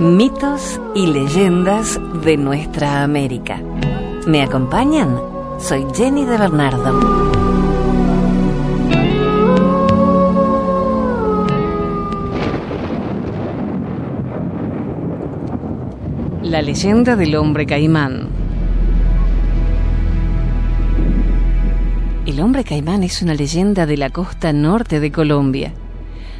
Mitos y leyendas de nuestra América. ¿Me acompañan? Soy Jenny de Bernardo. La leyenda del hombre caimán. El hombre caimán es una leyenda de la costa norte de Colombia.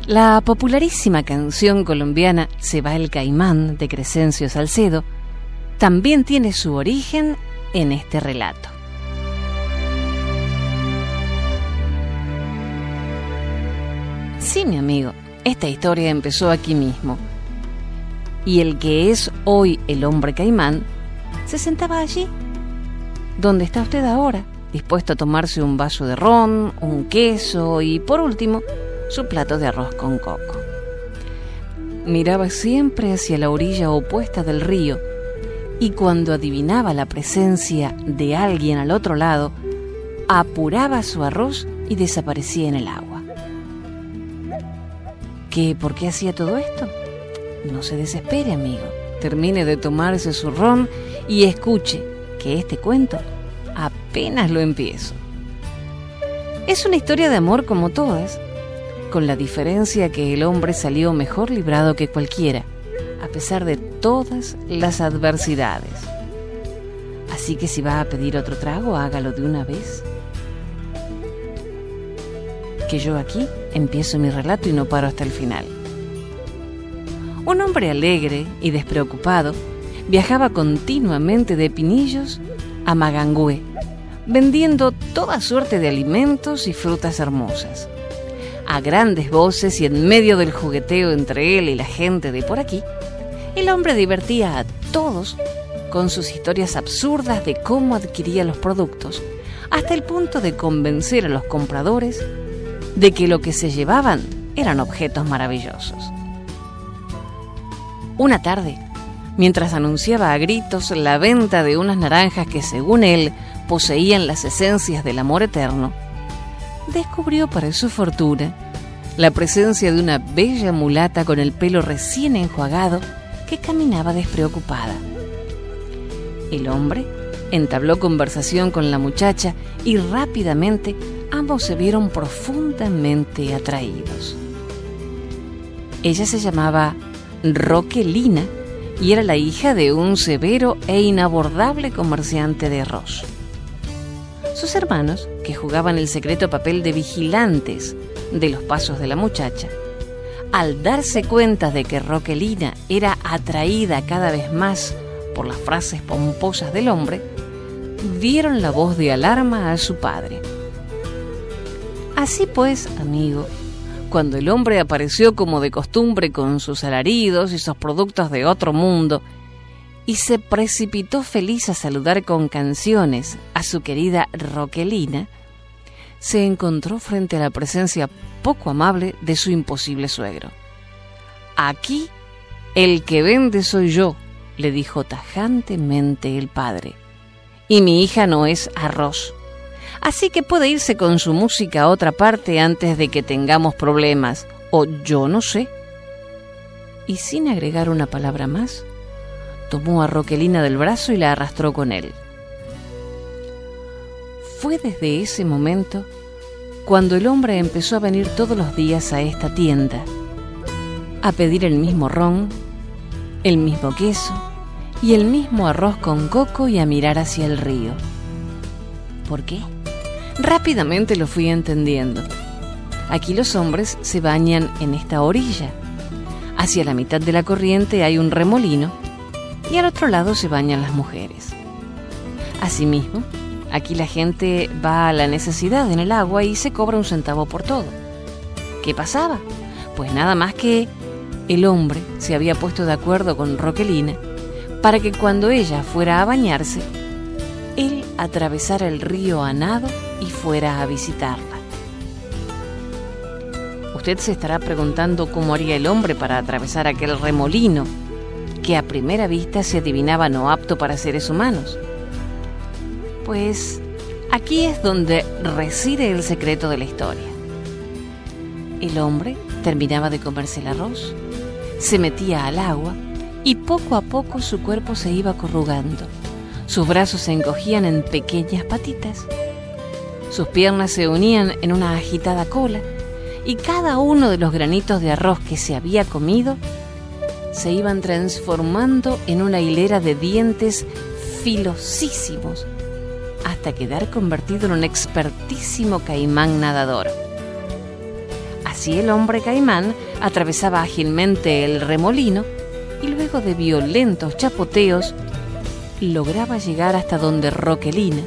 La popularísima canción colombiana Se va el caimán de Crescencio Salcedo también tiene su origen en este relato. Sí, mi amigo, esta historia empezó aquí mismo. Y el que es hoy el hombre caimán se sentaba allí, donde está usted ahora, dispuesto a tomarse un vaso de ron, un queso y, por último, su plato de arroz con coco. Miraba siempre hacia la orilla opuesta del río y cuando adivinaba la presencia de alguien al otro lado, apuraba su arroz y desaparecía en el agua. ¿Qué? ¿Por qué hacía todo esto? No se desespere, amigo. Termine de tomarse su ron y escuche que este cuento apenas lo empiezo. Es una historia de amor como todas, con la diferencia que el hombre salió mejor librado que cualquiera, a pesar de todas las adversidades. Así que si va a pedir otro trago, hágalo de una vez. Que yo aquí empiezo mi relato y no paro hasta el final. Un hombre alegre y despreocupado viajaba continuamente de Pinillos a Magangüe, vendiendo toda suerte de alimentos y frutas hermosas. A grandes voces y en medio del jugueteo entre él y la gente de por aquí, el hombre divertía a todos con sus historias absurdas de cómo adquiría los productos, hasta el punto de convencer a los compradores de que lo que se llevaban eran objetos maravillosos. Una tarde, mientras anunciaba a gritos la venta de unas naranjas que según él poseían las esencias del amor eterno, descubrió para su fortuna la presencia de una bella mulata con el pelo recién enjuagado que caminaba despreocupada. El hombre entabló conversación con la muchacha y rápidamente ambos se vieron profundamente atraídos. Ella se llamaba Roquelina y era la hija de un severo e inabordable comerciante de arroz. Sus hermanos, que jugaban el secreto papel de vigilantes de los pasos de la muchacha, al darse cuenta de que Roquelina era atraída cada vez más por las frases pomposas del hombre, dieron la voz de alarma a su padre. Así pues, amigo, cuando el hombre apareció como de costumbre con sus alaridos y sus productos de otro mundo, y se precipitó feliz a saludar con canciones a su querida Roquelina, se encontró frente a la presencia poco amable de su imposible suegro. Aquí el que vende soy yo, le dijo tajantemente el padre, y mi hija no es arroz. Así que puede irse con su música a otra parte antes de que tengamos problemas, o yo no sé. Y sin agregar una palabra más, tomó a Roquelina del brazo y la arrastró con él. Fue desde ese momento cuando el hombre empezó a venir todos los días a esta tienda, a pedir el mismo ron, el mismo queso y el mismo arroz con coco y a mirar hacia el río. ¿Por qué? Rápidamente lo fui entendiendo. Aquí los hombres se bañan en esta orilla. Hacia la mitad de la corriente hay un remolino y al otro lado se bañan las mujeres. Asimismo, Aquí la gente va a la necesidad en el agua y se cobra un centavo por todo. ¿Qué pasaba? Pues nada más que el hombre se había puesto de acuerdo con Roquelina para que cuando ella fuera a bañarse, él atravesara el río a nado y fuera a visitarla. Usted se estará preguntando cómo haría el hombre para atravesar aquel remolino que a primera vista se adivinaba no apto para seres humanos. Pues aquí es donde reside el secreto de la historia. El hombre terminaba de comerse el arroz, se metía al agua y poco a poco su cuerpo se iba corrugando. Sus brazos se encogían en pequeñas patitas. Sus piernas se unían en una agitada cola y cada uno de los granitos de arroz que se había comido se iban transformando en una hilera de dientes filosísimos hasta quedar convertido en un expertísimo caimán nadador. Así el hombre caimán atravesaba ágilmente el remolino y luego de violentos chapoteos lograba llegar hasta donde Roquelina,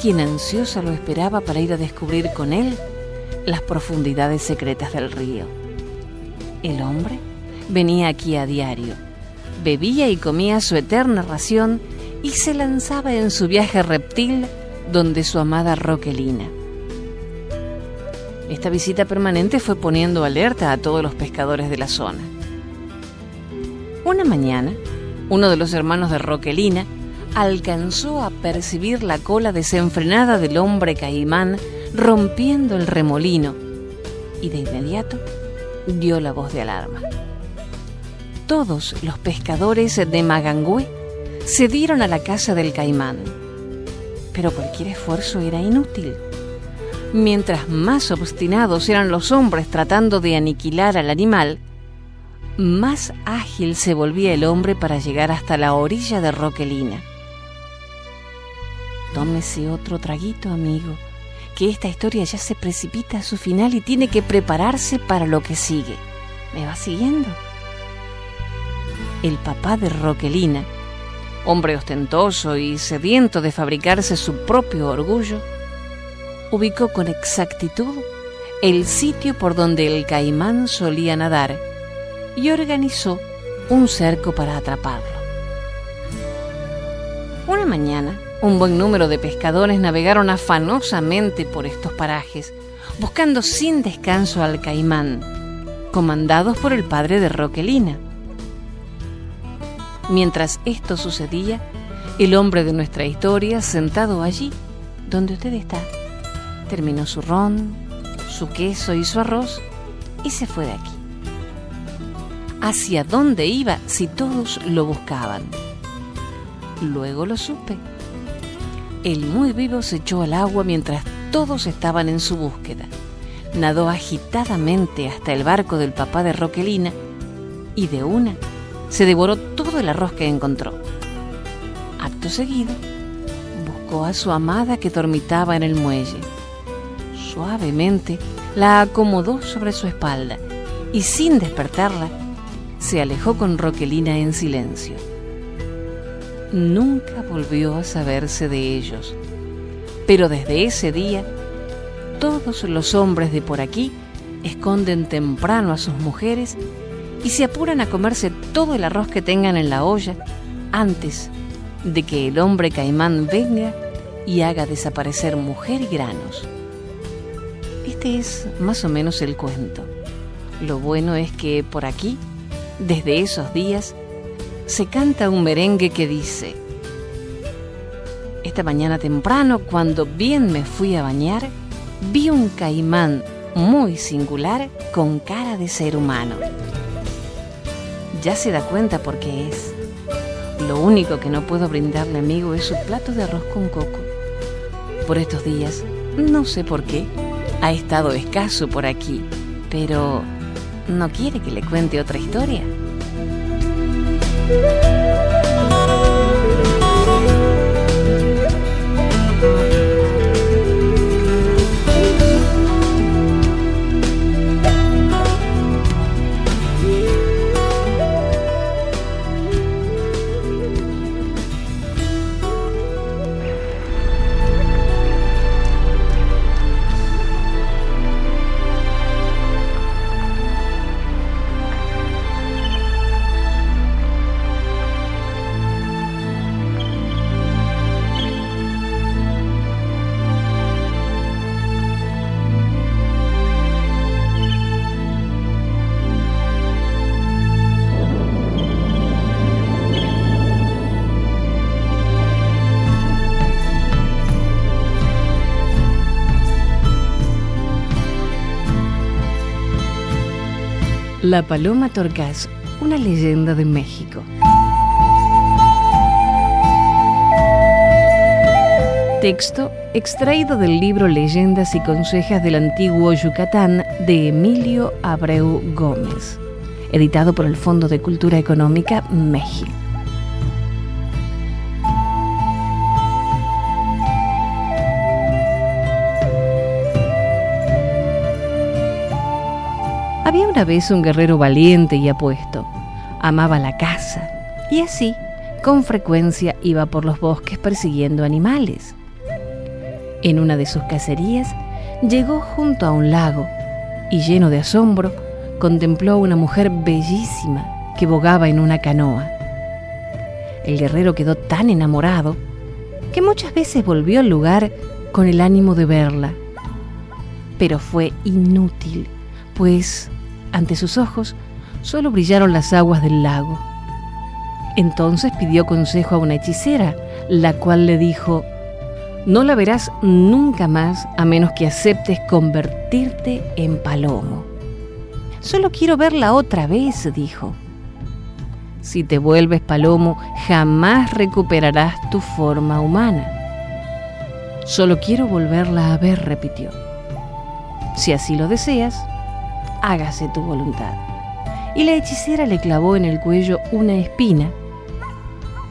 quien ansiosa lo esperaba para ir a descubrir con él las profundidades secretas del río. El hombre venía aquí a diario, bebía y comía su eterna ración y se lanzaba en su viaje reptil donde su amada Roquelina. Esta visita permanente fue poniendo alerta a todos los pescadores de la zona. Una mañana, uno de los hermanos de Roquelina alcanzó a percibir la cola desenfrenada del hombre caimán rompiendo el remolino y de inmediato dio la voz de alarma. Todos los pescadores de Magangüe se dieron a la casa del caimán, pero cualquier esfuerzo era inútil. Mientras más obstinados eran los hombres tratando de aniquilar al animal, más ágil se volvía el hombre para llegar hasta la orilla de Roquelina. Tómese otro traguito, amigo, que esta historia ya se precipita a su final y tiene que prepararse para lo que sigue. ¿Me va siguiendo? El papá de Roquelina, hombre ostentoso y sediento de fabricarse su propio orgullo, ubicó con exactitud el sitio por donde el caimán solía nadar y organizó un cerco para atraparlo. Una mañana, un buen número de pescadores navegaron afanosamente por estos parajes, buscando sin descanso al caimán, comandados por el padre de Roquelina. Mientras esto sucedía, el hombre de nuestra historia, sentado allí, donde usted está, terminó su ron, su queso y su arroz y se fue de aquí hacia dónde iba si todos lo buscaban. Luego lo supe. El muy vivo se echó al agua mientras todos estaban en su búsqueda. Nadó agitadamente hasta el barco del papá de Roquelina y de una se devoró todo el arroz que encontró. Acto seguido, buscó a su amada que dormitaba en el muelle. Suavemente la acomodó sobre su espalda y sin despertarla, se alejó con Roquelina en silencio. Nunca volvió a saberse de ellos, pero desde ese día todos los hombres de por aquí esconden temprano a sus mujeres y se apuran a comerse todo el arroz que tengan en la olla antes de que el hombre caimán venga y haga desaparecer mujer y granos. Este es más o menos el cuento. Lo bueno es que por aquí desde esos días, se canta un merengue que dice, esta mañana temprano, cuando bien me fui a bañar, vi un caimán muy singular con cara de ser humano. Ya se da cuenta por qué es. Lo único que no puedo brindarle, amigo, es su plato de arroz con coco. Por estos días, no sé por qué, ha estado escaso por aquí, pero ¿No quiere que le cuente otra historia? La paloma torcaz una leyenda de México. Texto extraído del libro Leyendas y Consejas del Antiguo Yucatán de Emilio Abreu Gómez, editado por el Fondo de Cultura Económica México. Había una vez un guerrero valiente y apuesto. Amaba la caza y así, con frecuencia, iba por los bosques persiguiendo animales. En una de sus cacerías, llegó junto a un lago y lleno de asombro, contempló a una mujer bellísima que bogaba en una canoa. El guerrero quedó tan enamorado que muchas veces volvió al lugar con el ánimo de verla. Pero fue inútil, pues ante sus ojos solo brillaron las aguas del lago. Entonces pidió consejo a una hechicera, la cual le dijo, no la verás nunca más a menos que aceptes convertirte en palomo. Solo quiero verla otra vez, dijo. Si te vuelves palomo, jamás recuperarás tu forma humana. Solo quiero volverla a ver, repitió. Si así lo deseas, hágase tu voluntad. Y la hechicera le clavó en el cuello una espina,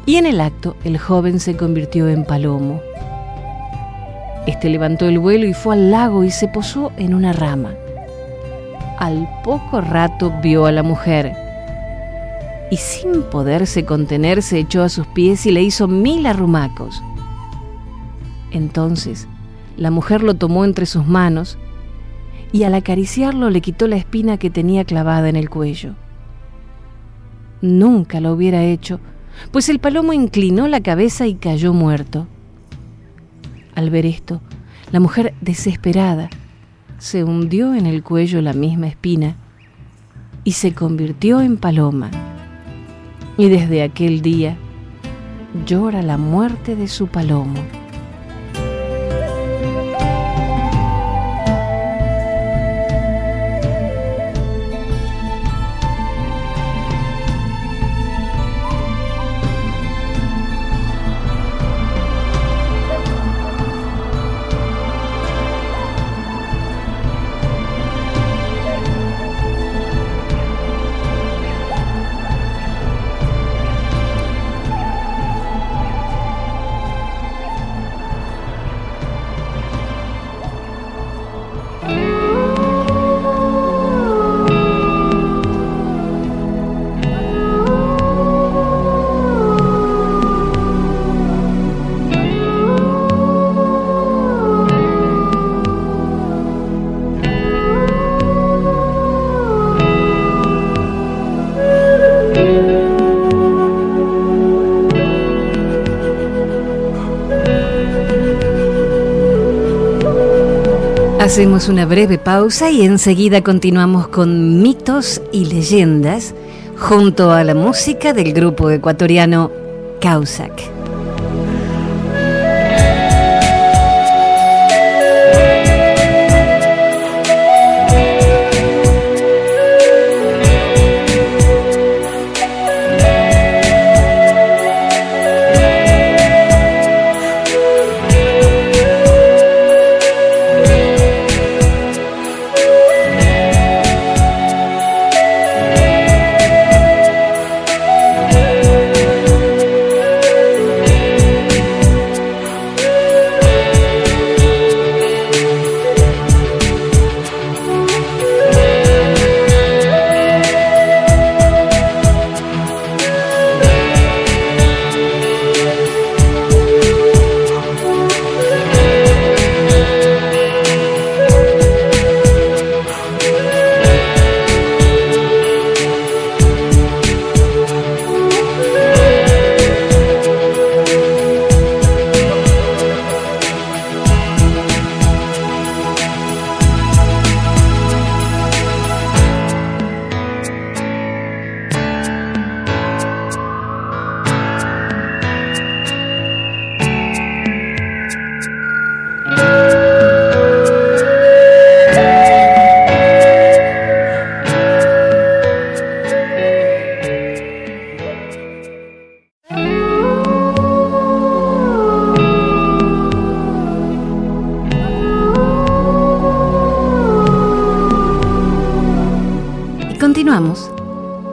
y en el acto el joven se convirtió en palomo. Este levantó el vuelo y fue al lago y se posó en una rama. Al poco rato vio a la mujer y sin poderse contener se echó a sus pies y le hizo mil arrumacos. Entonces la mujer lo tomó entre sus manos y al acariciarlo le quitó la espina que tenía clavada en el cuello. Nunca lo hubiera hecho, pues el palomo inclinó la cabeza y cayó muerto. Al ver esto, la mujer, desesperada, se hundió en el cuello la misma espina y se convirtió en paloma. Y desde aquel día llora la muerte de su palomo. Hacemos una breve pausa y enseguida continuamos con mitos y leyendas junto a la música del grupo ecuatoriano Causac.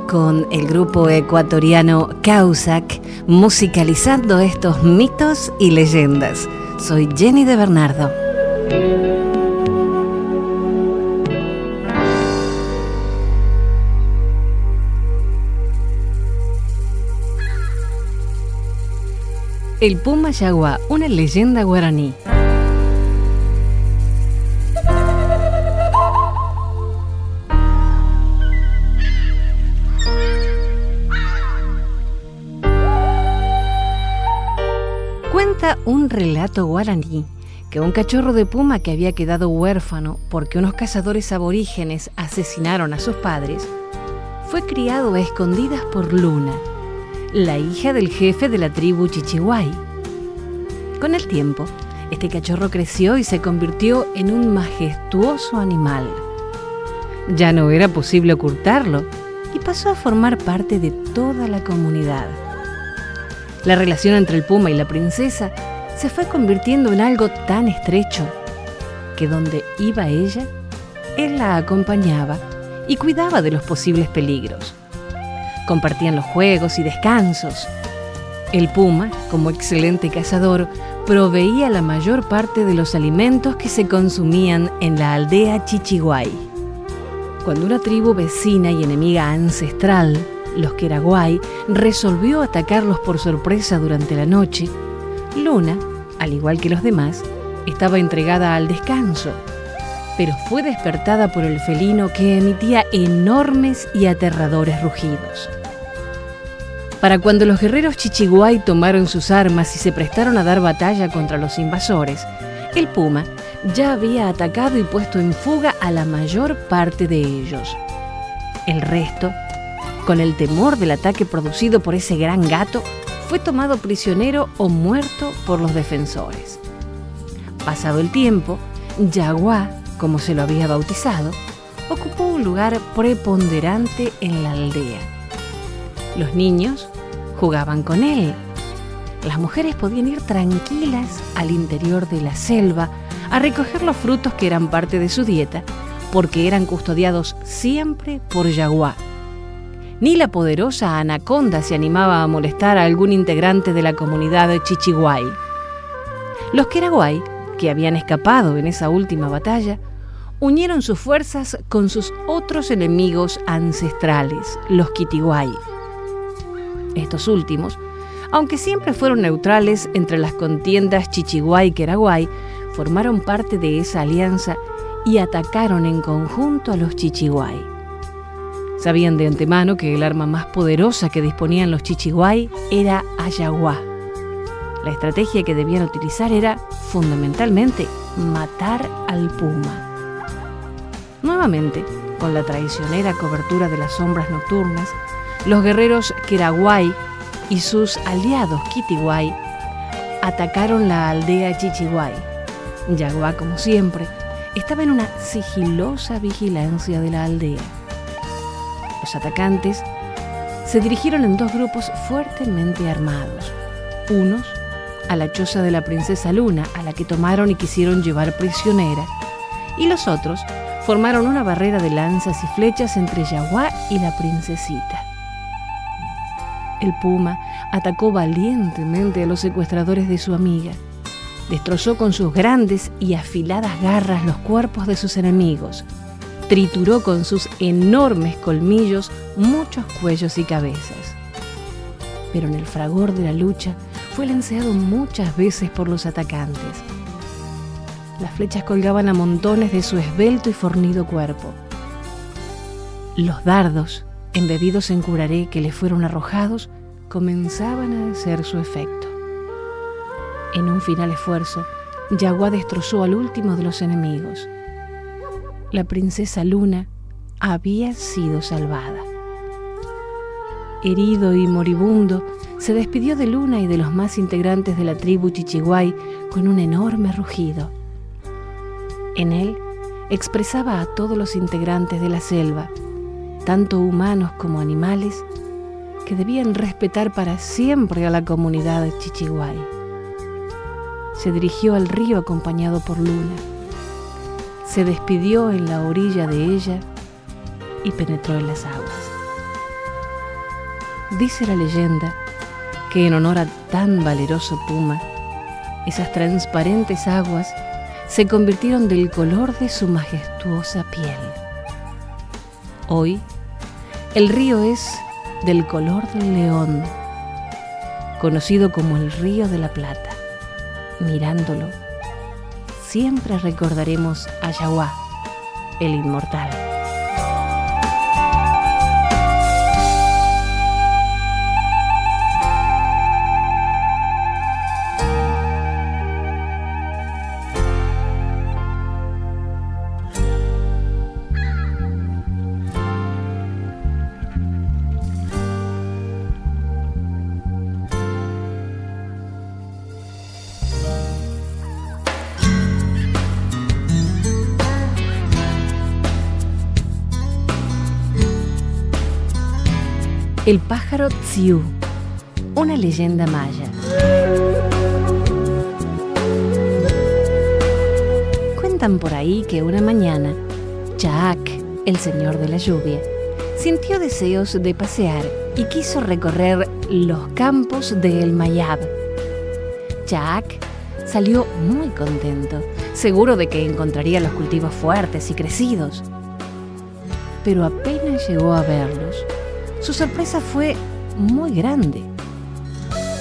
Con el grupo ecuatoriano Causac musicalizando estos mitos y leyendas. Soy Jenny de Bernardo. El Puma Yagua, una leyenda guaraní. Relato guaraní que un cachorro de puma que había quedado huérfano porque unos cazadores aborígenes asesinaron a sus padres, fue criado a escondidas por Luna, la hija del jefe de la tribu Chichihuay. Con el tiempo, este cachorro creció y se convirtió en un majestuoso animal. Ya no era posible ocultarlo y pasó a formar parte de toda la comunidad. La relación entre el puma y la princesa se fue convirtiendo en algo tan estrecho que donde iba ella, él la acompañaba y cuidaba de los posibles peligros. Compartían los juegos y descansos. El puma, como excelente cazador, proveía la mayor parte de los alimentos que se consumían en la aldea Chichiguay. Cuando una tribu vecina y enemiga ancestral, los Keraguay, resolvió atacarlos por sorpresa durante la noche, Luna, al igual que los demás, estaba entregada al descanso, pero fue despertada por el felino que emitía enormes y aterradores rugidos. Para cuando los guerreros Chichiguay tomaron sus armas y se prestaron a dar batalla contra los invasores, el puma ya había atacado y puesto en fuga a la mayor parte de ellos. El resto, con el temor del ataque producido por ese gran gato, fue tomado prisionero o muerto por los defensores. Pasado el tiempo, Yaguá, como se lo había bautizado, ocupó un lugar preponderante en la aldea. Los niños jugaban con él. Las mujeres podían ir tranquilas al interior de la selva a recoger los frutos que eran parte de su dieta, porque eran custodiados siempre por Yaguá. Ni la poderosa anaconda se animaba a molestar a algún integrante de la comunidad de Chichiguay. Los Keraguay, que habían escapado en esa última batalla, unieron sus fuerzas con sus otros enemigos ancestrales, los Kitiguay. Estos últimos, aunque siempre fueron neutrales entre las contiendas Chichiguay y Keraguay, formaron parte de esa alianza y atacaron en conjunto a los Chichiguay. Sabían de antemano que el arma más poderosa que disponían los Chichiguay era Ayahuá. La estrategia que debían utilizar era, fundamentalmente, matar al puma. Nuevamente, con la traicionera cobertura de las sombras nocturnas, los guerreros Keraguay y sus aliados Kitiguay atacaron la aldea Chichiguay. Yaguá, como siempre, estaba en una sigilosa vigilancia de la aldea. Los atacantes se dirigieron en dos grupos fuertemente armados. Unos a la choza de la princesa Luna, a la que tomaron y quisieron llevar prisionera, y los otros formaron una barrera de lanzas y flechas entre Yaguá y la princesita. El puma atacó valientemente a los secuestradores de su amiga. Destrozó con sus grandes y afiladas garras los cuerpos de sus enemigos. Trituró con sus enormes colmillos muchos cuellos y cabezas. Pero en el fragor de la lucha fue lanceado muchas veces por los atacantes. Las flechas colgaban a montones de su esbelto y fornido cuerpo. Los dardos embebidos en curaré que le fueron arrojados, comenzaban a hacer su efecto. En un final esfuerzo, Yaguá destrozó al último de los enemigos. La princesa Luna había sido salvada. Herido y moribundo, se despidió de Luna y de los más integrantes de la tribu Chichiguay con un enorme rugido. En él expresaba a todos los integrantes de la selva, tanto humanos como animales, que debían respetar para siempre a la comunidad de Chichiguay. Se dirigió al río acompañado por Luna. Se despidió en la orilla de ella y penetró en las aguas. Dice la leyenda que en honor a tan valeroso puma, esas transparentes aguas se convirtieron del color de su majestuosa piel. Hoy, el río es del color del león, conocido como el río de la Plata. Mirándolo, siempre recordaremos a Yahuá, el inmortal. El pájaro Tsiu, una leyenda maya. Cuentan por ahí que una mañana, Chaak, el señor de la lluvia, sintió deseos de pasear y quiso recorrer los campos de El Mayab. Chaak salió muy contento, seguro de que encontraría los cultivos fuertes y crecidos. Pero apenas llegó a verlos, su sorpresa fue muy grande,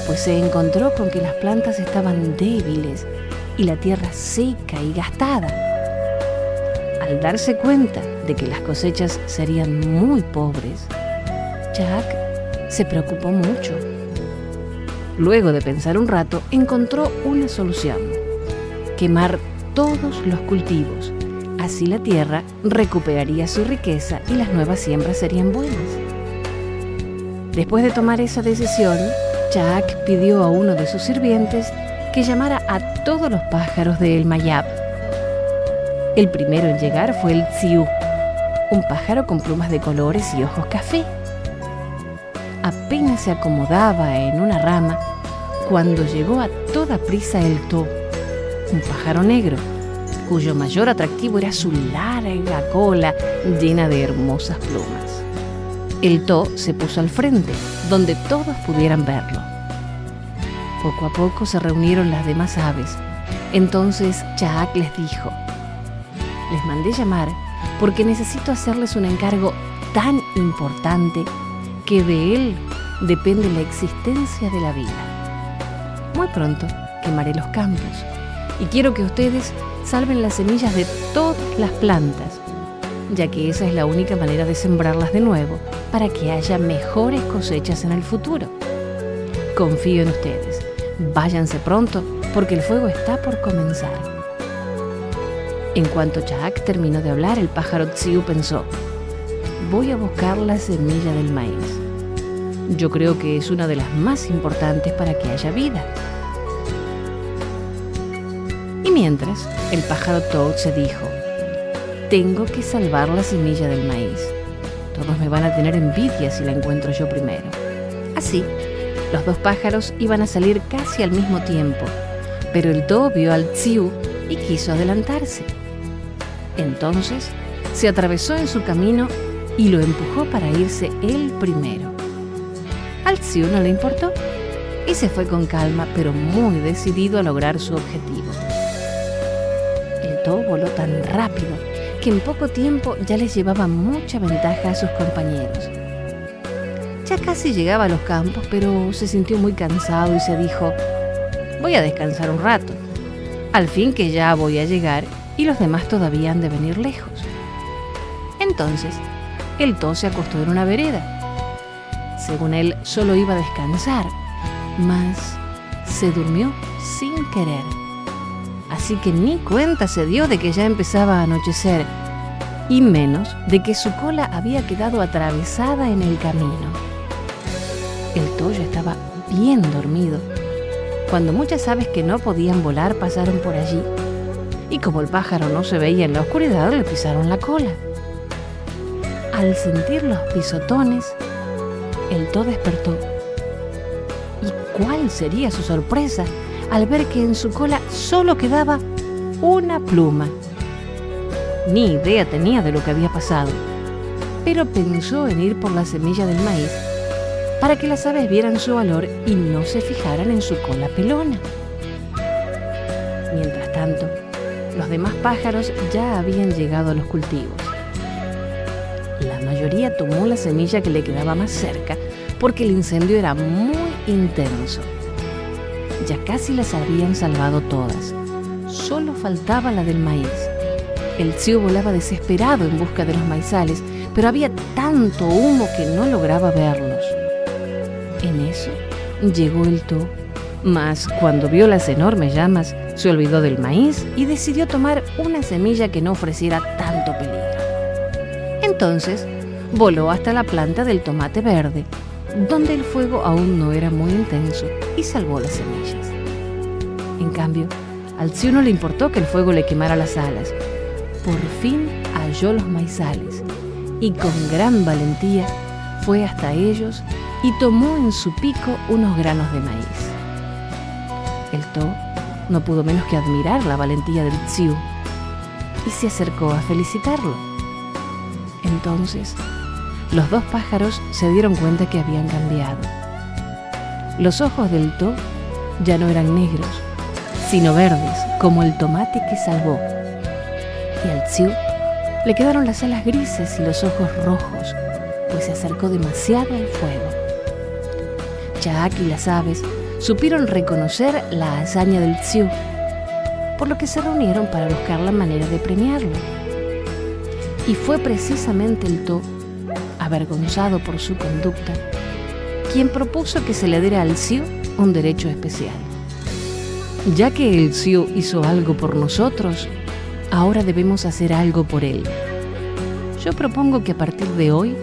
pues se encontró con que las plantas estaban débiles y la tierra seca y gastada. Al darse cuenta de que las cosechas serían muy pobres, Jack se preocupó mucho. Luego de pensar un rato, encontró una solución. Quemar todos los cultivos. Así la tierra recuperaría su riqueza y las nuevas siembras serían buenas. Después de tomar esa decisión, Jack pidió a uno de sus sirvientes que llamara a todos los pájaros de El Mayab. El primero en llegar fue el Tsiu, un pájaro con plumas de colores y ojos café. Apenas se acomodaba en una rama cuando llegó a toda prisa el To, un pájaro negro, cuyo mayor atractivo era su larga cola llena de hermosas plumas. El To se puso al frente, donde todos pudieran verlo. Poco a poco se reunieron las demás aves. Entonces Chaak les dijo, les mandé llamar porque necesito hacerles un encargo tan importante que de él depende la existencia de la vida. Muy pronto quemaré los campos y quiero que ustedes salven las semillas de todas las plantas ya que esa es la única manera de sembrarlas de nuevo para que haya mejores cosechas en el futuro. Confío en ustedes. Váyanse pronto porque el fuego está por comenzar. En cuanto Jack terminó de hablar, el pájaro Tsiu pensó, voy a buscar la semilla del maíz. Yo creo que es una de las más importantes para que haya vida. Y mientras, el pájaro Toad se dijo, tengo que salvar la semilla del maíz. Todos me van a tener envidia si la encuentro yo primero. Así, los dos pájaros iban a salir casi al mismo tiempo, pero el Do vio al Tsiu y quiso adelantarse. Entonces, se atravesó en su camino y lo empujó para irse él primero. Al Tsiu no le importó y se fue con calma, pero muy decidido a lograr su objetivo. El Do voló tan rápido que en poco tiempo ya les llevaba mucha ventaja a sus compañeros. Ya casi llegaba a los campos, pero se sintió muy cansado y se dijo, voy a descansar un rato. Al fin que ya voy a llegar y los demás todavía han de venir lejos. Entonces, el to se acostó en una vereda. Según él, solo iba a descansar, mas se durmió sin querer así que ni cuenta se dio de que ya empezaba a anochecer, y menos de que su cola había quedado atravesada en el camino. El toyo estaba bien dormido, cuando muchas aves que no podían volar pasaron por allí, y como el pájaro no se veía en la oscuridad, le pisaron la cola. Al sentir los pisotones, el to despertó. ¿Y cuál sería su sorpresa al ver que en su cola solo quedaba una pluma. Ni idea tenía de lo que había pasado. pero pensó en ir por la semilla del maíz para que las aves vieran su valor y no se fijaran en su cola pelona. Mientras tanto, los demás pájaros ya habían llegado a los cultivos. La mayoría tomó la semilla que le quedaba más cerca porque el incendio era muy intenso. Ya casi las habían salvado todas. Solo faltaba la del maíz. El cío volaba desesperado en busca de los maizales, pero había tanto humo que no lograba verlos. En eso llegó el to, mas cuando vio las enormes llamas, se olvidó del maíz y decidió tomar una semilla que no ofreciera tanto peligro. Entonces voló hasta la planta del tomate verde, donde el fuego aún no era muy intenso, y salvó las semillas. En cambio, al no le importó que el fuego le quemara las alas. Por fin halló los maizales y con gran valentía fue hasta ellos y tomó en su pico unos granos de maíz. El To no pudo menos que admirar la valentía del Tsiu y se acercó a felicitarlo. Entonces, los dos pájaros se dieron cuenta que habían cambiado. Los ojos del To ya no eran negros, sino verdes, como el tomate que salvó. Y al Tsiu le quedaron las alas grises y los ojos rojos, pues se acercó demasiado al fuego. Chaak y las aves supieron reconocer la hazaña del Tsiu, por lo que se reunieron para buscar la manera de premiarlo. Y fue precisamente el To, avergonzado por su conducta, quien propuso que se le diera al Tsiu un derecho especial. Ya que el Tsiu hizo algo por nosotros, ahora debemos hacer algo por él. Yo propongo que a partir de hoy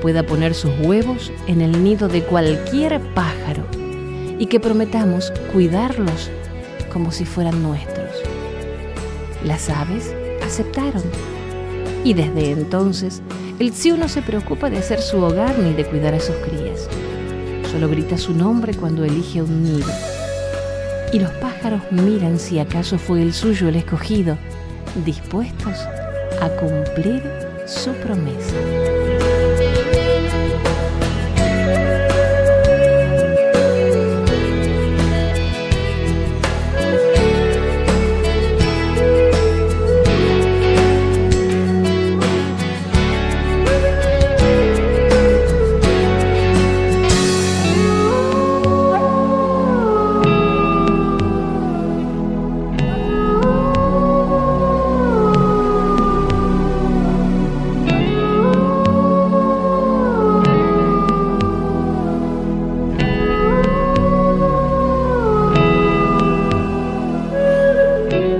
pueda poner sus huevos en el nido de cualquier pájaro y que prometamos cuidarlos como si fueran nuestros. Las aves aceptaron y desde entonces el Tsiu no se preocupa de hacer su hogar ni de cuidar a sus crías. Solo grita su nombre cuando elige un nido. Y los pájaros miran si acaso fue el suyo el escogido, dispuestos a cumplir su promesa.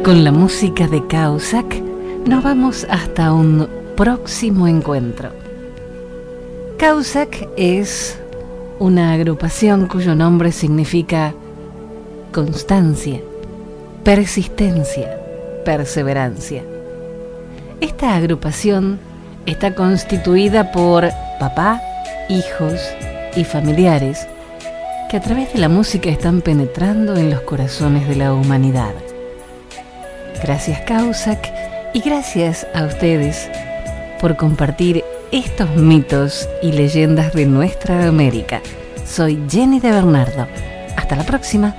Con la música de Causac nos vamos hasta un próximo encuentro. Causac es una agrupación cuyo nombre significa constancia, persistencia, perseverancia. Esta agrupación está constituida por papá, hijos y familiares que a través de la música están penetrando en los corazones de la humanidad. Gracias Causac y gracias a ustedes por compartir estos mitos y leyendas de nuestra América. Soy Jenny de Bernardo. Hasta la próxima.